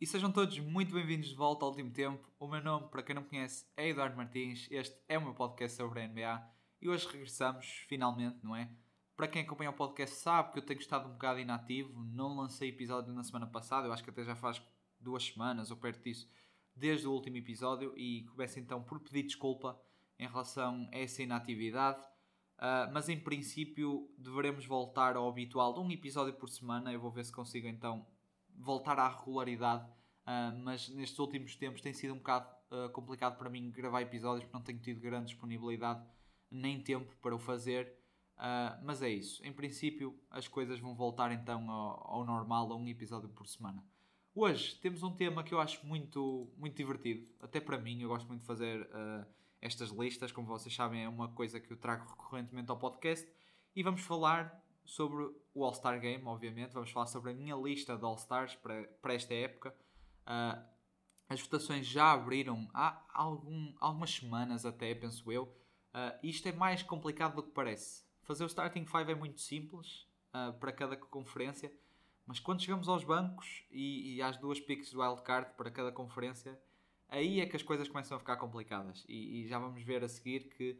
E sejam todos muito bem-vindos de volta ao último tempo. O meu nome, para quem não conhece, é Eduardo Martins. Este é o meu podcast sobre a NBA. E hoje regressamos, finalmente, não é? Para quem acompanha o podcast sabe que eu tenho estado um bocado inativo. Não lancei episódio na semana passada, eu acho que até já faz duas semanas ou perto disso, desde o último episódio. E começo então por pedir desculpa em relação a essa inatividade. Uh, mas em princípio deveremos voltar ao habitual de um episódio por semana. Eu vou ver se consigo então voltar à regularidade, uh, mas nestes últimos tempos tem sido um bocado uh, complicado para mim gravar episódios porque não tenho tido grande disponibilidade nem tempo para o fazer. Uh, mas é isso. Em princípio, as coisas vão voltar então ao, ao, normal, a um episódio por semana. Hoje temos um tema que eu acho muito, muito divertido, até para mim. Eu gosto muito de fazer estas listas, como vocês sabem, é uma coisa que eu trago recorrentemente ao podcast. E vamos falar sobre o All-Star Game, obviamente. Vamos falar sobre a minha lista de All-Stars para, para esta época. Uh, as votações já abriram há algum, algumas semanas, até, penso eu. Uh, isto é mais complicado do que parece. Fazer o Starting 5 é muito simples uh, para cada conferência, mas quando chegamos aos bancos e, e às duas picks do wildcard para cada conferência, aí é que as coisas começam a ficar complicadas. E, e já vamos ver a seguir que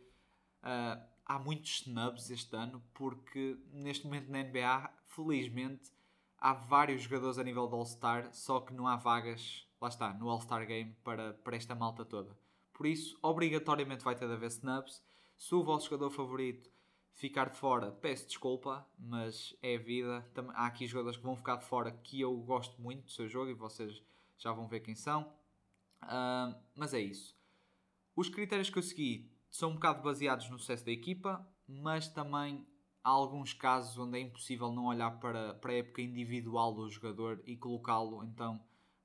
uh, há muitos snubs este ano, porque neste momento na NBA, felizmente, há vários jogadores a nível de All-Star, só que não há vagas, lá está, no All-Star Game para, para esta malta toda. Por isso, obrigatoriamente vai ter de haver snubs. Se o vosso jogador favorito ficar de fora, peço desculpa, mas é a vida. Há aqui jogadores que vão ficar de fora que eu gosto muito do seu jogo e vocês já vão ver quem são. Uh, mas é isso. Os critérios que eu segui são um bocado baseados no sucesso da equipa, mas também há alguns casos onde é impossível não olhar para, para a época individual do jogador e colocá-lo então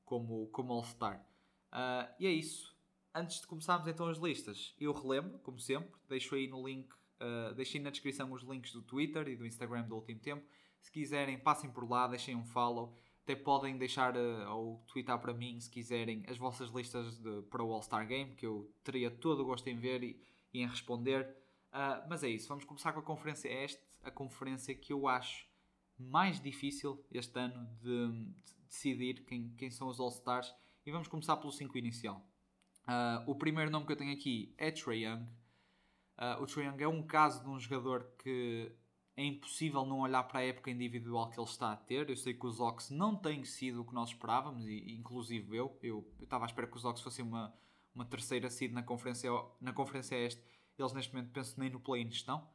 como, como All-Star. Uh, e é isso. Antes de começarmos então as listas, eu relembro, como sempre, deixo aí no link, uh, deixei na descrição os links do Twitter e do Instagram do último tempo. Se quiserem, passem por lá, deixem um follow. Até podem deixar uh, ou twittar para mim, se quiserem, as vossas listas de, para o All-Star Game, que eu teria todo o gosto em ver e, e em responder. Uh, mas é isso, vamos começar com a conferência este, a conferência que eu acho mais difícil este ano de, de decidir quem, quem são os All-Stars. E vamos começar pelo 5 inicial. Uh, o primeiro nome que eu tenho aqui é Trae Young. Uh, o Trae Young é um caso de um jogador que é impossível não olhar para a época individual que ele está a ter. Eu sei que os Ox não têm sido o que nós esperávamos, e inclusive eu. Eu, eu estava à espera que os Ox fossem uma, uma terceira seed na conferência, na conferência este. Eles neste momento penso nem no play-in estão.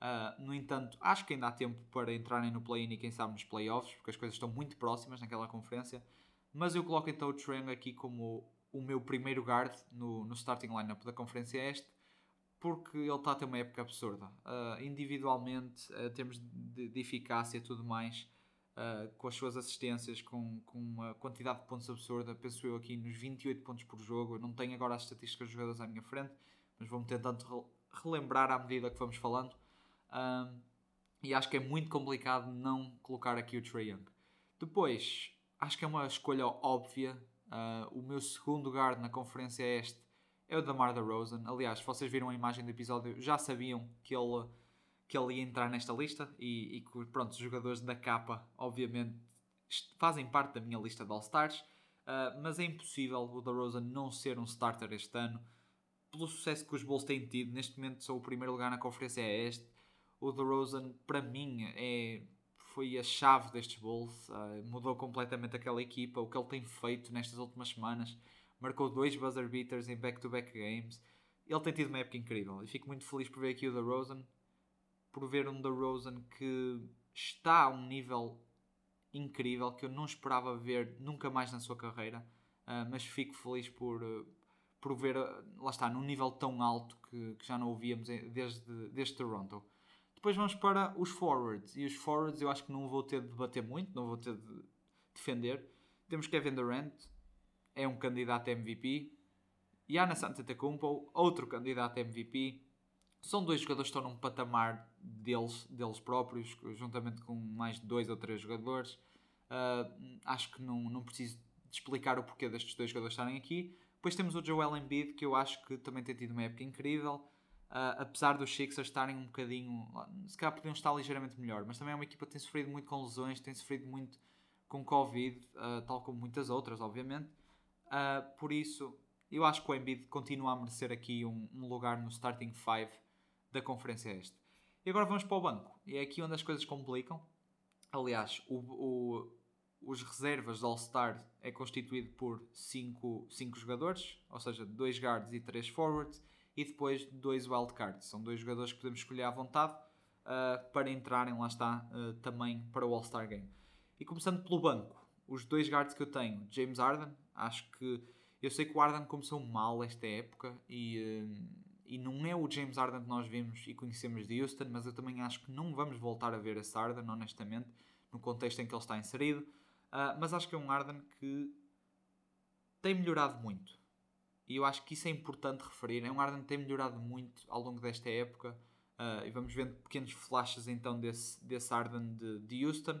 Uh, no entanto, acho que ainda há tempo para entrarem no play-in e quem sabe nos playoffs, porque as coisas estão muito próximas naquela conferência. Mas eu coloco então o Trae aqui como o meu primeiro guard no, no starting lineup da conferência este, porque ele está a ter uma época absurda. Uh, individualmente, uh, termos de, de eficácia e tudo mais, uh, com as suas assistências, com, com uma quantidade de pontos absurda, penso eu aqui nos 28 pontos por jogo. Eu não tenho agora as estatísticas dos jogadores à minha frente, mas vou-me tentando relembrar à medida que vamos falando. Um, e acho que é muito complicado não colocar aqui o Trae Young. Depois, acho que é uma escolha óbvia. Uh, o meu segundo guard na conferência este é o Damar DeRozan. Aliás, se vocês viram a imagem do episódio, já sabiam que ele, que ele ia entrar nesta lista e, e que, pronto, os jogadores da capa, obviamente, fazem parte da minha lista de All-Stars. Uh, mas é impossível o DeRozan não ser um starter este ano. Pelo sucesso que os Bulls têm tido, neste momento sou o primeiro lugar na conferência este o DeRozan, para mim, é, foi a chave destes Bulls. Uh, mudou completamente aquela equipa. O que ele tem feito nestas últimas semanas. Marcou dois buzzer beaters em back-to-back -back games. Ele tem tido uma época incrível. E fico muito feliz por ver aqui o DeRozan. Por ver um DeRozan que está a um nível incrível que eu não esperava ver nunca mais na sua carreira. Uh, mas fico feliz por, uh, por ver, lá está, num nível tão alto que, que já não ouvíamos desde, desde Toronto. Depois vamos para os forwards. E os forwards eu acho que não vou ter de debater muito, não vou ter de defender. Temos Kevin Durant, é um candidato a MVP. Giannis Antetokounmpo, outro candidato a MVP. São dois jogadores que estão num patamar deles, deles próprios, juntamente com mais de dois ou três jogadores. Uh, acho que não, não preciso explicar o porquê destes dois jogadores estarem aqui. Depois temos o Joel Embiid, que eu acho que também tem tido uma época incrível. Uh, apesar dos Sixers estarem um bocadinho. Se calhar podiam estar ligeiramente melhor, mas também é uma equipa que tem sofrido muito com lesões, tem sofrido muito com Covid, uh, tal como muitas outras, obviamente. Uh, por isso, eu acho que o Embiid continua a merecer aqui um, um lugar no starting five da Conferência Este. E agora vamos para o banco. E é aqui onde as coisas complicam. Aliás, o, o, os reservas do All-Star é constituído por 5 jogadores, ou seja, 2 guards e 3 forwards, e depois 2 wildcards. São dois jogadores que podemos escolher à vontade uh, para entrarem, lá está, uh, também para o All-Star Game. E começando pelo banco, os dois guards que eu tenho, James Harden, acho que eu sei que o Harden começou mal esta época e, uh, e não é o James Harden que nós vimos e conhecemos de Houston, mas eu também acho que não vamos voltar a ver esse Harden, honestamente, no contexto em que ele está inserido. Uh, mas acho que é um Harden que tem melhorado muito. E eu acho que isso é importante referir. É um Harden que tem melhorado muito ao longo desta época. Uh, e vamos vendo pequenos flashes então desse, desse Harden de, de Houston.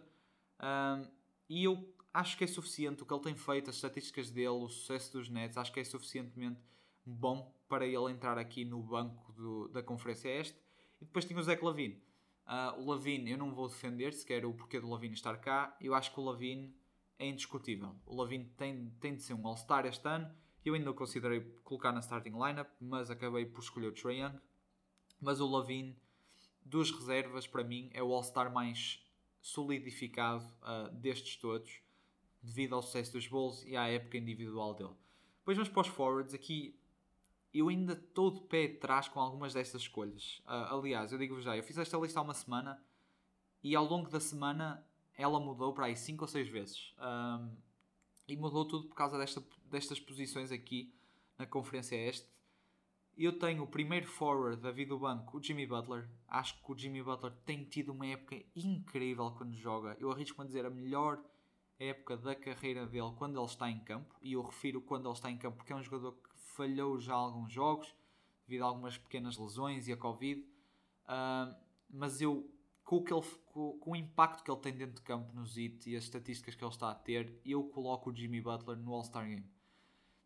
Uh, e eu acho que é suficiente o que ele tem feito, as estatísticas dele, o sucesso dos Nets, acho que é suficientemente bom para ele entrar aqui no banco do, da Conferência Este. E depois tinha o Zach Lavine. Uh, o Lavine, eu não vou defender sequer o porquê do Lavine estar cá. Eu acho que o Lavine é indiscutível. O Lavine tem, tem de ser um All-Star este ano. Eu ainda o considerei colocar na starting lineup, mas acabei por escolher o Trae Young. Mas o Lavine, dos reservas, para mim, é o All-Star mais solidificado uh, destes todos, devido ao sucesso dos Bulls e à época individual dele. Depois vamos para os forwards. Aqui eu ainda estou de pé atrás com algumas destas escolhas. Uh, aliás, eu digo-vos já, eu fiz esta lista há uma semana e ao longo da semana ela mudou para aí 5 ou 6 vezes. Um, e mudou tudo por causa desta, destas posições aqui na Conferência Este. Eu tenho o primeiro forward da vida do banco, o Jimmy Butler. Acho que o Jimmy Butler tem tido uma época incrível quando joga. Eu arrisco-me a dizer a melhor época da carreira dele quando ele está em campo. E eu refiro quando ele está em campo porque é um jogador que falhou já alguns jogos devido a algumas pequenas lesões e a Covid. Uh, mas eu, com o, que ele, com, com, o impacto que ele tem dentro de campo no ZIT e as estatísticas que ele está a ter, eu coloco o Jimmy Butler no All-Star Game.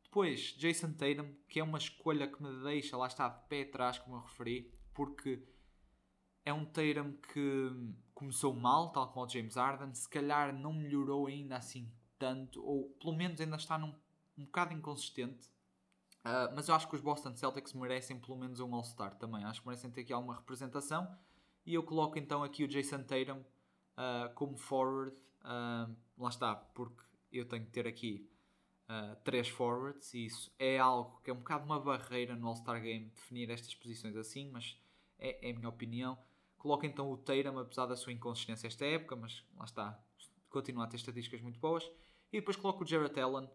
Depois, Jason Tatum, que é uma escolha que me deixa, lá está, de pé atrás, como eu referi, porque é um Tatum que começou mal, tal como o James Harden, se calhar não melhorou ainda assim tanto, ou pelo menos ainda está num, um bocado inconsistente. Uh, mas eu acho que os Boston Celtics merecem pelo menos um All-Star também. Acho que merecem ter aqui alguma representação. E eu coloco então aqui o Jason Tatum uh, como forward. Uh, lá está, porque eu tenho que ter aqui três forwards. E isso é algo que é um bocado uma barreira no All-Star Game definir estas posições assim, mas é, é, a minha opinião. Coloco então o Tatum, apesar da sua inconsistência esta época, mas lá está, continua a ter estatísticas muito boas. E depois coloco o Jarrett Allen,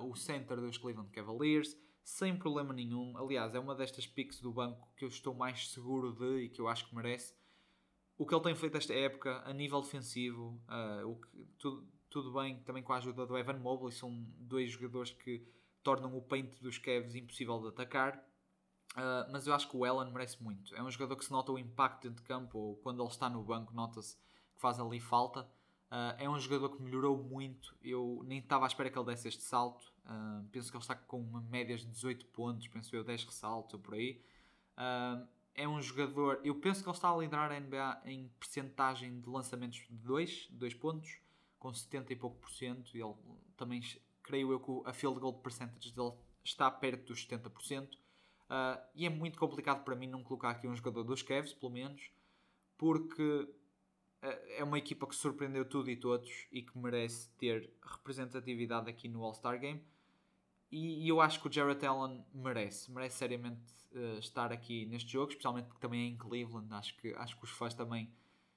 o center dos Cleveland Cavaliers sem problema nenhum. Aliás, é uma destas picks do banco que eu estou mais seguro de e que eu acho que merece. O que ele tem feito esta época a nível defensivo, uh, o que, tudo, tudo bem também com a ajuda do Evan Mobley, são dois jogadores que tornam o paint dos Cavs impossível de atacar. Uh, mas eu acho que o Allen merece muito. É um jogador que se nota o impacto dentro de campo, ou quando ele está no banco, nota-se que faz ali falta. Uh, é um jogador que melhorou muito. Eu nem estava à espera que ele desse este salto. Uh, penso que ele está com uma média de 18 pontos, penso eu, 10 ressaltos ou por aí. Uh, é um jogador, eu penso que ele está a liderar a NBA em percentagem de lançamentos de 2, 2 pontos, com 70 e pouco por cento. Ele também, creio eu, que a field goal percentage dele está perto dos 70%. Uh, ah, e é muito complicado para mim não colocar aqui um jogador dos Cavs, pelo menos, porque é uma equipa que surpreendeu tudo e todos e que merece ter representatividade aqui no All-Star Game. E, e, eu acho que o Jarrett Allen merece, merece seriamente uh, estar aqui neste jogo, especialmente porque também é em Cleveland. Acho que, acho que os fãs também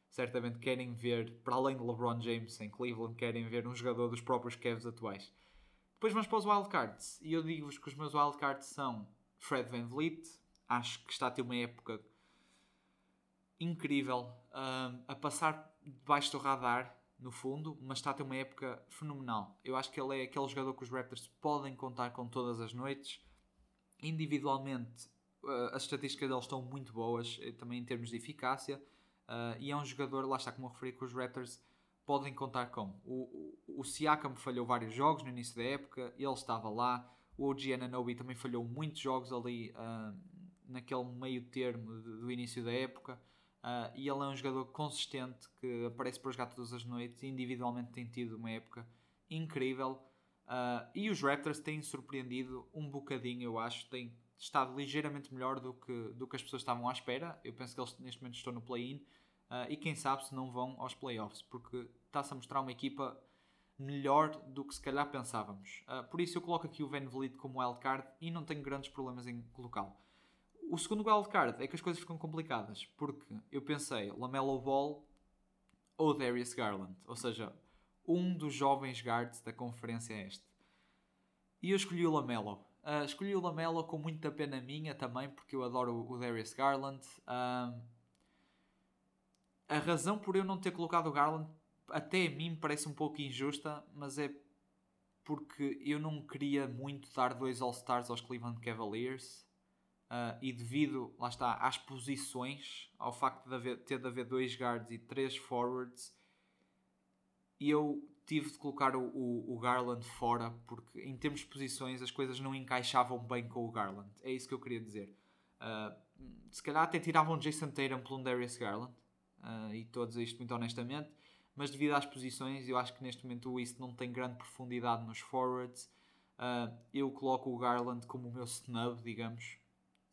certamente querem ver, para além de LeBron James em Cleveland, querem ver um jogador dos próprios Cavs atuais. Depois vamos para os wildcards. E eu digo-vos que os meus wildcards são Fred Van Vliet, acho que está a ter uma época incrível, uh, a passar debaixo do radar no fundo, mas está a ter uma época fenomenal. Eu acho que ele é aquele jogador que os Raptors podem contar com todas as noites. Individualmente, uh, as estatísticas dele estão muito boas, eh, também em termos de eficácia. Uh, e é um jogador, lá está como eu referi, que os Raptors podem contar com. O, o, o Siakam falhou vários jogos no início da época, ele estava lá. O OG Ananobi também falhou muitos jogos ali uh, naquele meio termo do início da época. Uh, e ele é um jogador consistente que aparece para jogar todas as noites e individualmente tem tido uma época incrível. Uh, e os Raptors têm surpreendido um bocadinho, eu acho. Têm estado ligeiramente melhor do que, do que as pessoas estavam à espera. Eu penso que eles neste momento estão no play-in. Uh, e quem sabe se não vão aos playoffs, porque está-se a mostrar uma equipa melhor do que se calhar pensávamos. por isso eu coloco aqui o Van Vliet como wildcard e não tenho grandes problemas em colocá-lo. O segundo wildcard é que as coisas ficam complicadas, porque eu pensei Lamelo Ball ou Darius Garland, ou seja, um dos jovens guards da conferência este. E eu escolhi o Lamelo. Uh, escolhi o Lamelo com muita pena minha também, porque eu adoro o Darius Garland. Uh, a razão por eu não ter colocado o Garland até a mim parece um pouco injusta, mas é porque eu não queria muito dar dois All-Stars aos Cleveland Cavaliers Uh, e devido, lá está, às posições, ao facto de haver, ter de haver dois guards e três forwards, eu tive de colocar o, o, o, Garland fora porque, em termos de posições, as coisas não encaixavam bem com o Garland. É isso que eu queria dizer. Uh, se calhar até tiravam Jason Tatum pelo Darius Garland, uh, e dizer isto muito honestamente, mas devido às posições, eu acho que neste momento o East não tem grande profundidade nos forwards. eu coloco o Garland como o meu snub, digamos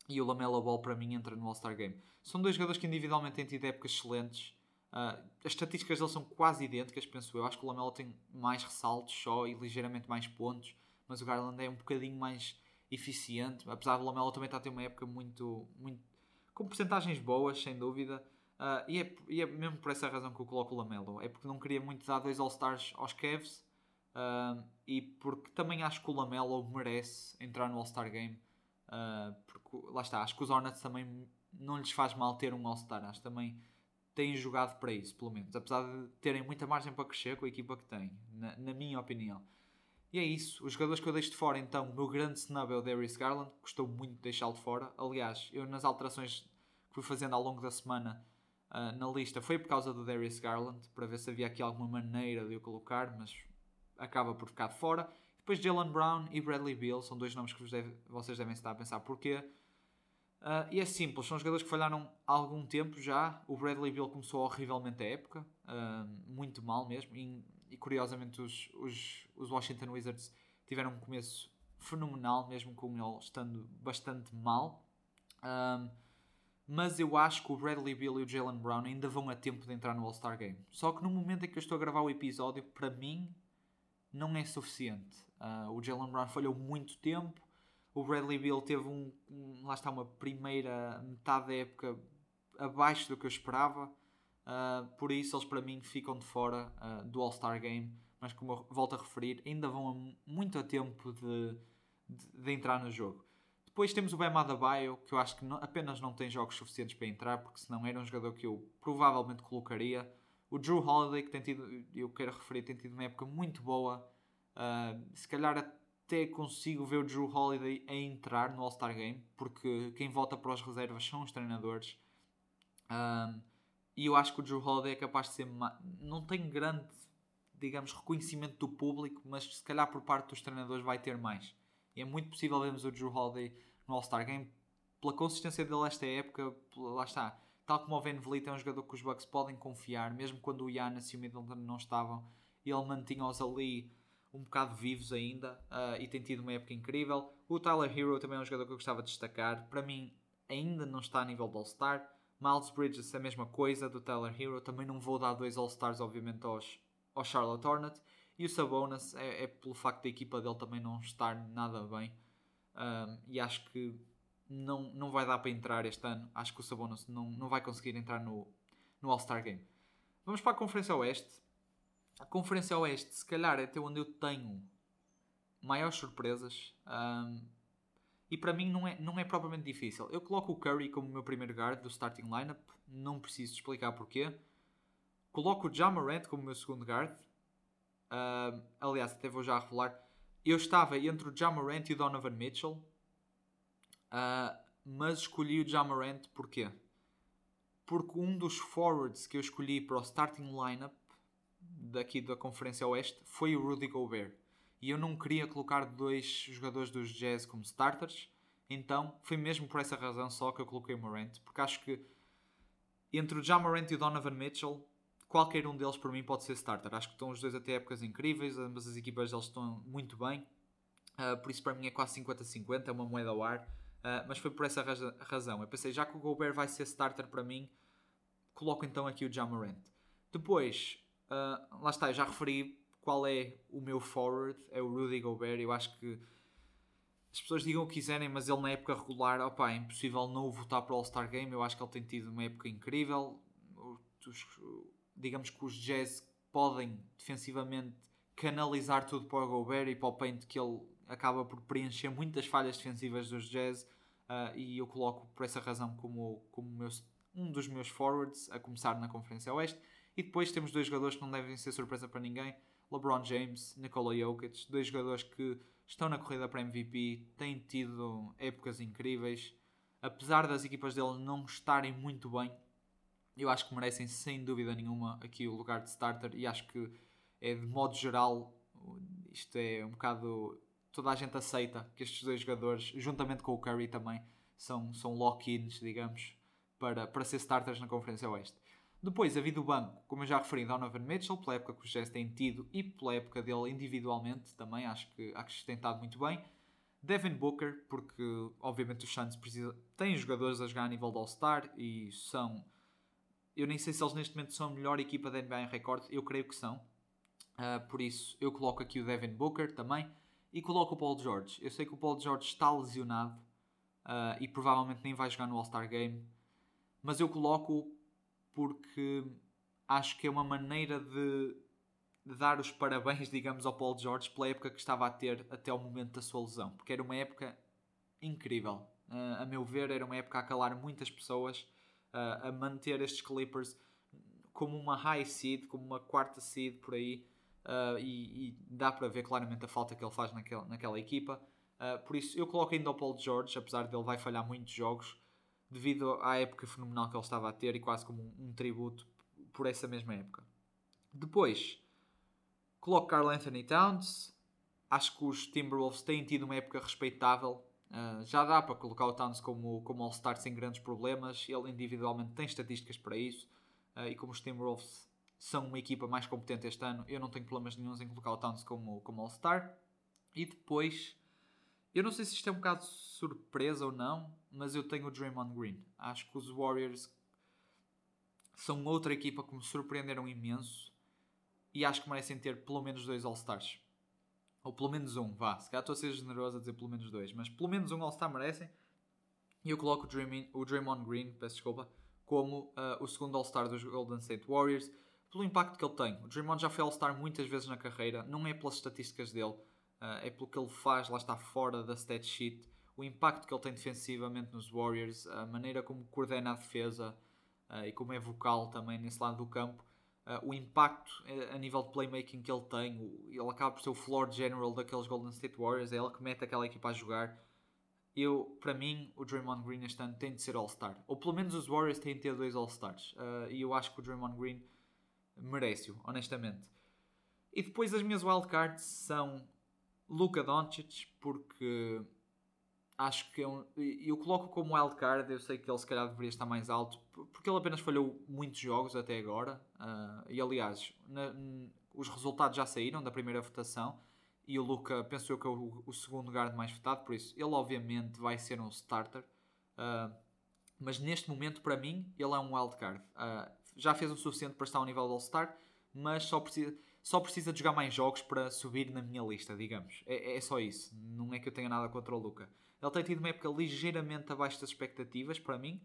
e o Lamela Ball para mim entra no All-Star Game. São dois jogadores que individualmente têm tido épocas excelentes. Uh, as estatísticas deles são quase idênticas, penso eu. Acho que o Lamela tem mais ressaltos só e ligeiramente mais pontos, mas o Garland é um bocadinho mais eficiente. Apesar do Lamela também estar a ter uma época muito, muito com porcentagens boas, sem dúvida. Uh, e, é, e, é, mesmo por essa razão que eu coloco o Lamelo. É porque não queria muito dar dois All-Stars aos Cavs uh, e porque também acho que o Lamelo merece entrar no All-Star Game. Uh, porque lá está, acho que os Hornets também não lhes faz mal ter um All-Star, acho que também têm jogado para isso, pelo menos, apesar de terem muita margem para crescer com a equipa que têm, na, na minha opinião. E é isso, os jogadores que eu deixo de fora, então, o meu grande snub é o Darius Garland, gostou muito de deixá-lo de fora. Aliás, eu nas alterações que fui fazendo ao longo da semana uh, na lista foi por causa do Darius Garland, para ver se havia aqui alguma maneira de eu colocar, mas acaba por ficar de fora. Depois Jalen Brown e Bradley Beal são dois nomes que deve, vocês devem estar a pensar porquê. Uh, e é simples, são jogadores que falharam há algum tempo já. O Bradley Beal começou horrivelmente a época, uh, muito mal mesmo. E, e curiosamente, os, os, os, Washington Wizards tiveram um começo fenomenal, mesmo com ele estando bastante mal. Um, mas eu acho que o Bradley Beal e o Jalen Brown ainda vão a tempo de entrar no All-Star Game. Só que no momento em que eu estou a gravar o episódio, para mim, não é suficiente. Uh, o Jalen Brown falhou muito tempo. O Bradley Beal teve um, um, lá está uma primeira metade da época abaixo do que eu esperava. Uh, por isso eles para mim ficam de fora uh, do All-Star Game. Mas como eu volto a referir, ainda vão a muito a tempo de, de, de entrar no jogo. Depois temos o Bam Adebayo, que eu acho que não, apenas não tem jogos suficientes para entrar, porque senão era um jogador que eu provavelmente colocaria. O Drew Holiday, que tem tido, eu quero referir, tem tido uma época muito boa. Uh, se calhar até consigo ver o Drew Holiday a entrar no All-Star Game, porque quem vota para as reservas são os treinadores. Uh, e eu acho que o Drew Holiday é capaz de ser. Não tem grande, digamos, reconhecimento do público, mas se calhar por parte dos treinadores vai ter mais. E é muito possível vermos o Drew Holiday no All-Star Game pela consistência dele esta época. Lá está Tal como o Van Vliet é um jogador que os Bucks podem confiar, mesmo quando o Giannis e o Middleton não estavam, ele mantinha-os ali um bocado vivos ainda uh, e tem tido uma época incrível. O Tyler Hero também é um jogador que eu gostava de destacar. Para mim, ainda não está a nível do All-Star. Miles Bridges, a mesma coisa do Tyler Hero. Também não vou dar dois All-Stars, obviamente, aos, aos Charlotte Hornets. E o Sabonis é, é, pelo facto da equipa dele também não estar nada bem. Um, e acho que não, não vai dar para entrar este ano. Acho que o Sabonis não, não vai conseguir entrar no, no All-Star Game. Vamos para a Conferência Oeste. A Conferência Oeste, se calhar, é até onde eu tenho maiores surpresas. Um, e para mim não é, não é propriamente difícil. Eu coloco o Curry como meu primeiro guard do starting lineup. Não preciso explicar porquê. Coloco o Jamarant como meu segundo guard. Uh, aliás, até vou já revelar. Eu estava entre o Jamarant e o Donovan Mitchell. Uh, mas escolhi o Jamarant porquê? Porque um dos forwards que eu escolhi para o starting lineup daqui da Conferência Oeste foi o Rudy Gobert. E eu não queria colocar dois jogadores dos Jazz como starters, então foi mesmo por essa razão só que eu coloquei o Morant, porque acho que Entre o Jamarant e o Donovan Mitchell, qualquer um deles para mim pode ser starter. Acho que estão os dois até épocas incríveis, ambas as equipas deles estão muito bem. Uh, por isso para mim é quase 50-50, é uma moeda ao ar. Uh, mas foi por essa razão. Eu pensei, já que o Gobert vai ser starter para mim, coloco então aqui o Jamarant. Depois, uh, lá está, eu já referi qual é o meu forward, é o Rudy Gobert. Eu acho que as pessoas digam o que quiserem, mas ele na época regular, opa, é impossível não votar para o All-Star Game. Eu acho que ele tem tido uma época incrível. Os, digamos que os Jazz podem defensivamente canalizar tudo para o Gobert e para o paint que ele acaba por preencher muitas falhas defensivas dos Jazz. Uh, e eu coloco por essa razão como, como meu, um dos meus forwards a começar na Conferência Oeste. E depois temos dois jogadores que não devem ser surpresa para ninguém: LeBron James, Nikola Jokic, dois jogadores que estão na corrida para MVP, têm tido épocas incríveis. Apesar das equipas dele não estarem muito bem, eu acho que merecem sem dúvida nenhuma aqui o lugar de starter e acho que é de modo geral isto é um bocado toda a gente aceita que estes dois jogadores, juntamente com o Curry também, são, são lock-ins, digamos, para, para ser starters na Conferência Oeste. Depois, a vida do banco, como eu já referi, Donovan Mitchell, pela época que os Jazz têm tido e pela época dele individualmente também, acho que, acho que tem estado muito bem. Devin Booker, porque obviamente os Suns precisa, têm jogadores a jogar a nível de All-Star e são. Eu nem sei se eles neste momento são a melhor equipa da NBA em recorde, eu creio que são. Uh, por isso, eu coloco aqui o Devin Booker também e coloco o Paul George. Eu sei que o Paul George está lesionado uh, e provavelmente nem vai jogar no All-Star Game, mas eu coloco porque acho que é uma maneira de, dar os parabéns, digamos, ao Paul George pela época que estava a ter até o momento da sua lesão, porque era uma época incrível. Uh, a meu ver, era uma época a calar muitas pessoas, uh, a manter estes Clippers como uma high seed, como uma quarta seed por aí. Uh, e, e, dá para ver claramente a falta que ele faz naquela, naquela equipa. Por isso, eu coloco ainda o Paul George, apesar dele vai falhar muitos jogos, devido à época fenomenal que ele estava a ter e quase como um, um tributo por essa mesma época. Depois, coloco Carl Anthony Towns. Acho que os Timberwolves têm tido uma época respeitável. Uh, já dá para colocar o Towns como, como All-Star sem grandes problemas. Ele individualmente tem estatísticas para isso. e como os Timberwolves são uma equipa mais competente este ano. Eu não tenho problemas nenhums em colocar o Towns como, como All-Star. E depois, eu não sei se isto é um bocado surpresa ou não, mas eu tenho o Draymond Green. Acho que os Warriors são outra equipa que me surpreenderam imenso e acho que merecem ter pelo menos dois All-Stars. Ou pelo menos um, vá. Se calhar estou a ser generoso a dizer pelo menos dois, mas pelo menos um All-Star merecem. E eu coloco o, Draymond, o Draymond Green, peço desculpa, como uh, o segundo All-Star dos Golden State Warriors pelo impacto que ele tem. O Draymond já foi All-Star muitas vezes na carreira, não é pelas estatísticas dele, uh, é pelo que ele faz, lá está fora da stat sheet, o impacto que ele tem defensivamente nos Warriors, a maneira como coordena a defesa uh, e como é vocal também nesse lado do campo, uh, o impacto a nível de playmaking que ele tem, ele acaba por ser o floor general daqueles Golden State Warriors, é ele que mete aquela equipa a jogar. Eu, para mim, o Draymond Green este ano tem de ser All-Star. Ou pelo menos os Warriors têm de ter dois All-Stars. e eu acho que o Draymond Green merece-o, honestamente. E depois as minhas wildcards são Luka Doncic, porque acho que é um, eu coloco como wildcard, eu sei que ele se calhar deveria estar mais alto, porque ele apenas falhou muitos jogos até agora, uh, e aliás, na, os resultados já saíram da primeira votação, e o Luca penso eu que é o, o, segundo guard mais votado, por isso ele obviamente vai ser um starter, uh, mas neste momento para mim ele é um wildcard. Uh, já fez o suficiente para estar ao nível do All-Star, mas só precisa, só precisa de jogar mais jogos para subir na minha lista, digamos. É, é só isso. Não é que eu tenha nada contra o Luca. Ele tem tido uma época ligeiramente abaixo das expectativas para mim.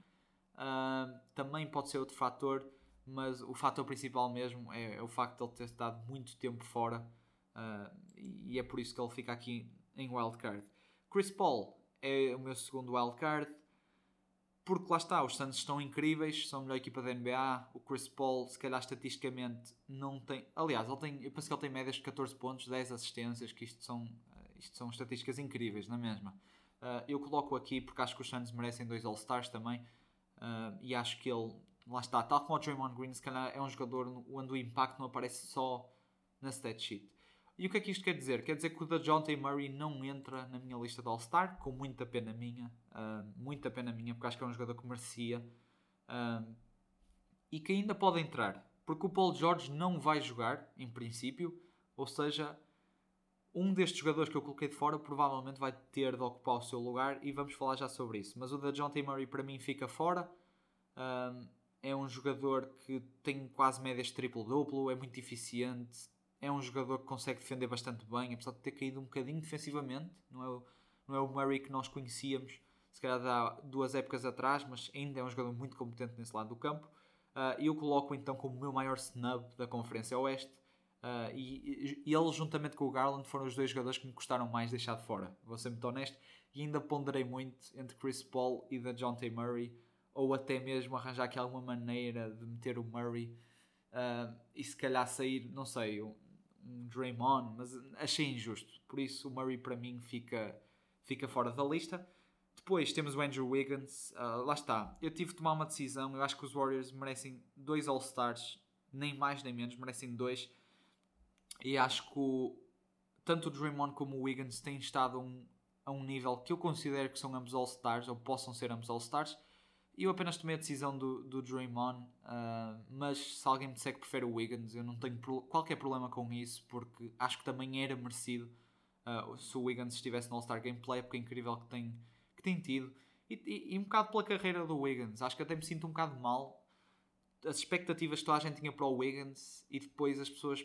Uh, também pode ser outro fator, mas o fator principal mesmo é, é, o facto de ele ter estado muito tempo fora uh, e é por isso que ele fica aqui em wildcard. Chris Paul é o meu segundo wildcard porque lá está, os Suns estão incríveis, são a melhor equipa da NBA. O Chris Paul, se calhar estatisticamente, não tem. Aliás, ele tem, eu penso que ele tem médias de 14 pontos, 10 assistências, que isto são, isto são estatísticas incríveis, na é mesma. Uh, eu coloco aqui porque acho que os Suns merecem dois All-Stars também. Uh, e acho que ele, lá está, tal como o Draymond Green, se calhar é um jogador onde o impacto não aparece só na stat sheet. E o que é que isto quer dizer? Quer dizer que o da T. Murray não entra na minha lista de All-Star, com muita pena minha. Uh, muita pena minha, porque acho que é um jogador que merecia. Uh, e que ainda pode entrar, porque o Paul George não vai jogar, em princípio, ou seja, um destes jogadores que eu coloquei de fora provavelmente vai ter de ocupar o seu lugar e vamos falar já sobre isso. Mas o da John T. Murray para mim fica fora. Um, é um jogador que tem quase médias triplo-duplo, é muito eficiente, é um jogador que consegue defender bastante bem, apesar de ter caído um bocadinho defensivamente. Não é o, não é o Murray que nós conhecíamos, se calhar há duas épocas atrás, mas ainda é um jogador muito competente nesse lado do campo. Uh, eu coloco então como o meu maior snub da Conferência Oeste. Uh, e, e ele, juntamente com o Garland, foram os dois jogadores que me custaram mais deixar de fora. Vou ser muito honesto. E ainda ponderei muito entre Chris Paul e da John T. Murray, ou até mesmo arranjar aqui alguma maneira de meter o Murray uh, e se calhar sair, não sei, um, um Draymond, mas achei injusto. Por isso, o Murray para mim fica, fica fora da lista. Depois temos o Andrew Wiggins. Uh, lá está. Eu tive de tomar uma decisão. Eu acho que os Warriors merecem dois All-Stars, nem mais nem menos, merecem dois e acho que o, tanto o Draymond como o Wiggins têm estado um, a um nível que eu considero que são ambos All-Stars, ou possam ser ambos All-Stars. Eu apenas tomei a decisão do, do Draymond, uh, mas se alguém me disser que prefere o Wiggins, eu não tenho pro, qualquer problema com isso, porque acho que também era merecido uh, se o Wiggins estivesse no All-Star Gameplay, porque é incrível que tem, que tem tido. E, e, e, um bocado pela carreira do Wiggins, acho que até me sinto um bocado mal. As expectativas que toda a gente tinha para o Wiggins e depois as pessoas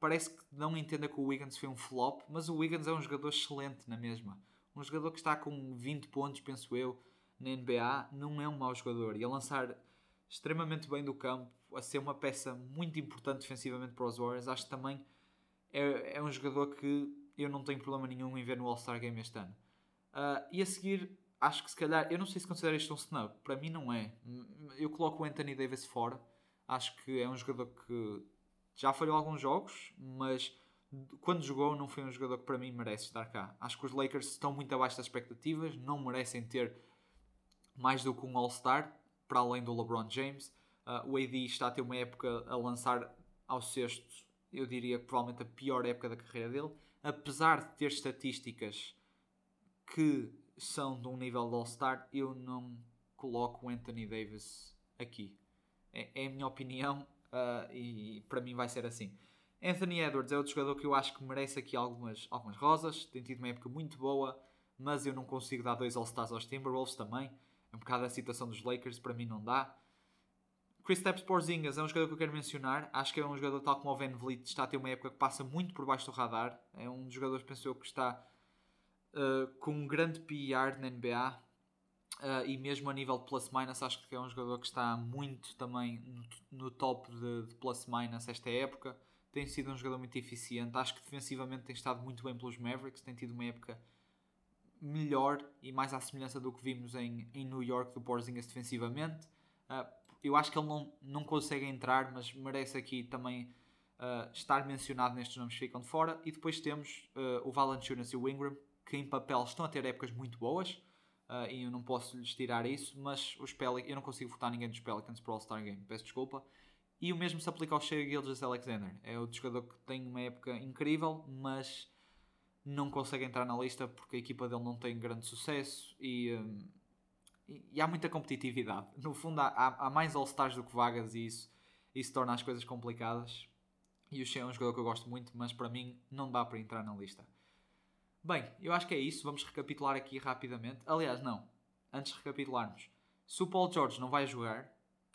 parece que não entenda que o Wiggins foi um flop, mas o Wiggins é um jogador excelente na mesma. Um jogador que está com 20 pontos, penso eu, na NBA, não é um mau jogador. E a lançar extremamente bem do campo, a ser uma peça muito importante defensivamente para os Warriors, acho que também é, é um jogador que eu não tenho problema nenhum em ver no All-Star Game este ano. Uh, e a seguir, acho que se calhar, eu não sei se considero isto um snub, para mim não é. Eu coloco o Anthony Davis fora, acho que é um jogador que já falhou alguns jogos, mas quando jogou não foi um jogador que para mim merece estar cá. Acho que os Lakers estão muito abaixo das expectativas, não merecem ter mais do que um All-Star, para além do LeBron James. Uh, o AD está a ter uma época a lançar ao sexto, eu diria que provavelmente a pior época da carreira dele, apesar de ter estatísticas que são de um nível de All-Star, eu não coloco o Anthony Davis aqui. É, é a minha opinião, Uh, e para mim vai ser assim. Anthony Edwards é outro jogador que eu acho que merece aqui algumas, algumas rosas. Tem tido uma época muito boa, mas eu não consigo dar dois All-Stars aos Timberwolves também. É um bocado a situação dos Lakers, para mim não dá. Chris Stapps Porzingas é um jogador que eu quero mencionar. Acho que é um jogador tal como o Van Vliet, está a ter uma época que passa muito por baixo do radar. É um dos jogadores, penso eu, que está uh, com um grande PR na NBA. Uh, e mesmo a nível de plus-minus, acho que é um jogador que está muito também no, no top de, de plus-minus esta época. Tem sido um jogador muito eficiente. Acho que defensivamente tem estado muito bem pelos Mavericks. Tem tido uma época melhor e mais à semelhança do que vimos em, em New York do Porzingis defensivamente. Uh, eu acho que ele não, não consegue entrar, mas merece aqui também uh, estar mencionado nestes nomes que ficam de fora. E depois temos o Valanciunas e o Ingram, que em papel estão a ter épocas muito boas uh, e eu não posso lhes tirar isso, mas os Pelicans, eu não consigo votar ninguém dos Pelicans para o All-Star Game, peço desculpa. E o mesmo se aplica ao Shea Gildas Alexander. É outro jogador que tem uma época incrível, mas não consegue entrar na lista porque a equipa dele não tem grande sucesso e, um, e, e há muita competitividade. No fundo, há, há mais All-Stars do que vagas e isso, isso torna as coisas complicadas. E o Shea é um jogador que eu gosto muito, mas para mim não dá para entrar na lista. Bem, eu acho que é isso. Vamos recapitular aqui rapidamente. Aliás, não. Antes de recapitularmos. Se o Paul George não vai jogar,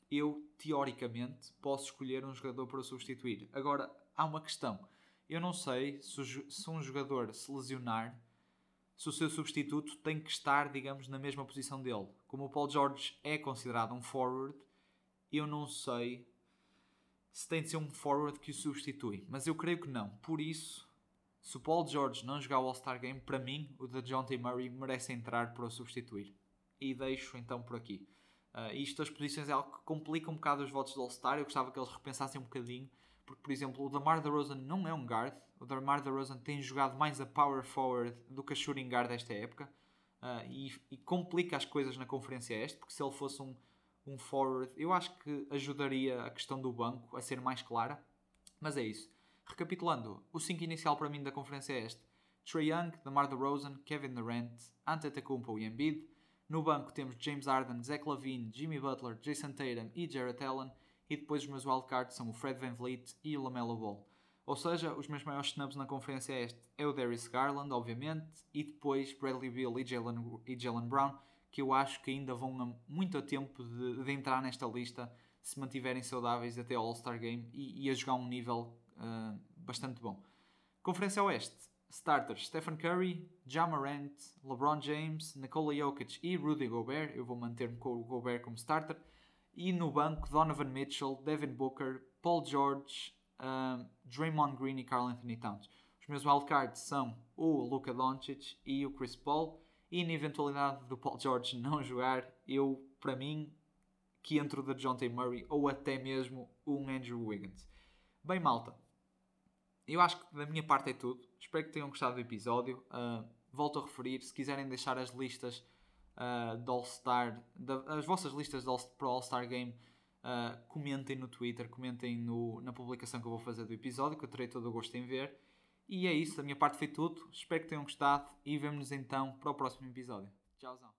eu, teoricamente, posso escolher um jogador para substituir. Agora, há uma questão. Eu não sei se, se um jogador se lesionar, se o seu substituto tem que estar, digamos, na mesma posição dele. Como o Paul George é considerado um forward, eu não sei se tem de ser um forward que o substitui. Mas eu creio que não. Por isso, se o Paul George não jogar o All-Star Game, para mim, o da John T. Murray merece entrar para o substituir. E deixo então por aqui. Uh, isto das posições é algo que complica um bocado os votos do All-Star. Eu gostava que eles repensassem um bocadinho. Porque, por exemplo, o DeMar DeRozan não é um guard. O DeMar DeRozan tem jogado mais a power forward do que a shooting guard desta época. Uh, e, e, complica as coisas na Conferência Este. Porque se ele fosse um, um forward, eu acho que ajudaria a questão do banco a ser mais clara. Mas é isso. Recapitulando, o 5 inicial para mim da conferência é este. Trae Young, DeMar DeRozan, Kevin Durant, Antetokounmpo e Embiid. No banco temos James Harden, Zach Lavine, Jimmy Butler, Jason Tatum e Jarrett Allen. E depois os meus wildcards são o Fred Van Vliet e o LaMelo Ball. Ou seja, os meus maiores snubs na conferência este é o Darius Garland, obviamente, e depois Bradley Beal e Jalen, e Jalen Brown, que eu acho que ainda vão a muito a tempo de, de entrar nesta lista se mantiverem saudáveis até ao All-Star Game e, e, a jogar um nível uh, bastante bom. Conferência Oeste, starters Stephen Curry, Ja Morant, LeBron James, Nikola Jokic e Rudy Gobert. Eu vou manter-me com o Gobert como starter. E no banco, Donovan Mitchell, Devin Booker, Paul George, uh, Draymond Green e Carl Anthony Towns. Os meus wildcards são o Luka Doncic e o Chris Paul. E na eventualidade do Paul George não jogar, eu, para mim, que entro da John T. Murray ou até mesmo um Andrew Wiggins. Bem, malta, eu acho que da minha parte é tudo. Espero que tenham gostado do episódio. Uh, volto a referir, se quiserem deixar as listas uh, do All-Star, as vossas listas do, para o All-Star Game, uh, comentem no Twitter, comentem no, na publicação que eu vou fazer do episódio, que eu terei todo o gosto em ver. E é isso, da minha parte foi tudo. Espero que tenham gostado e vemo-nos então para o próximo episódio. Tchauzão.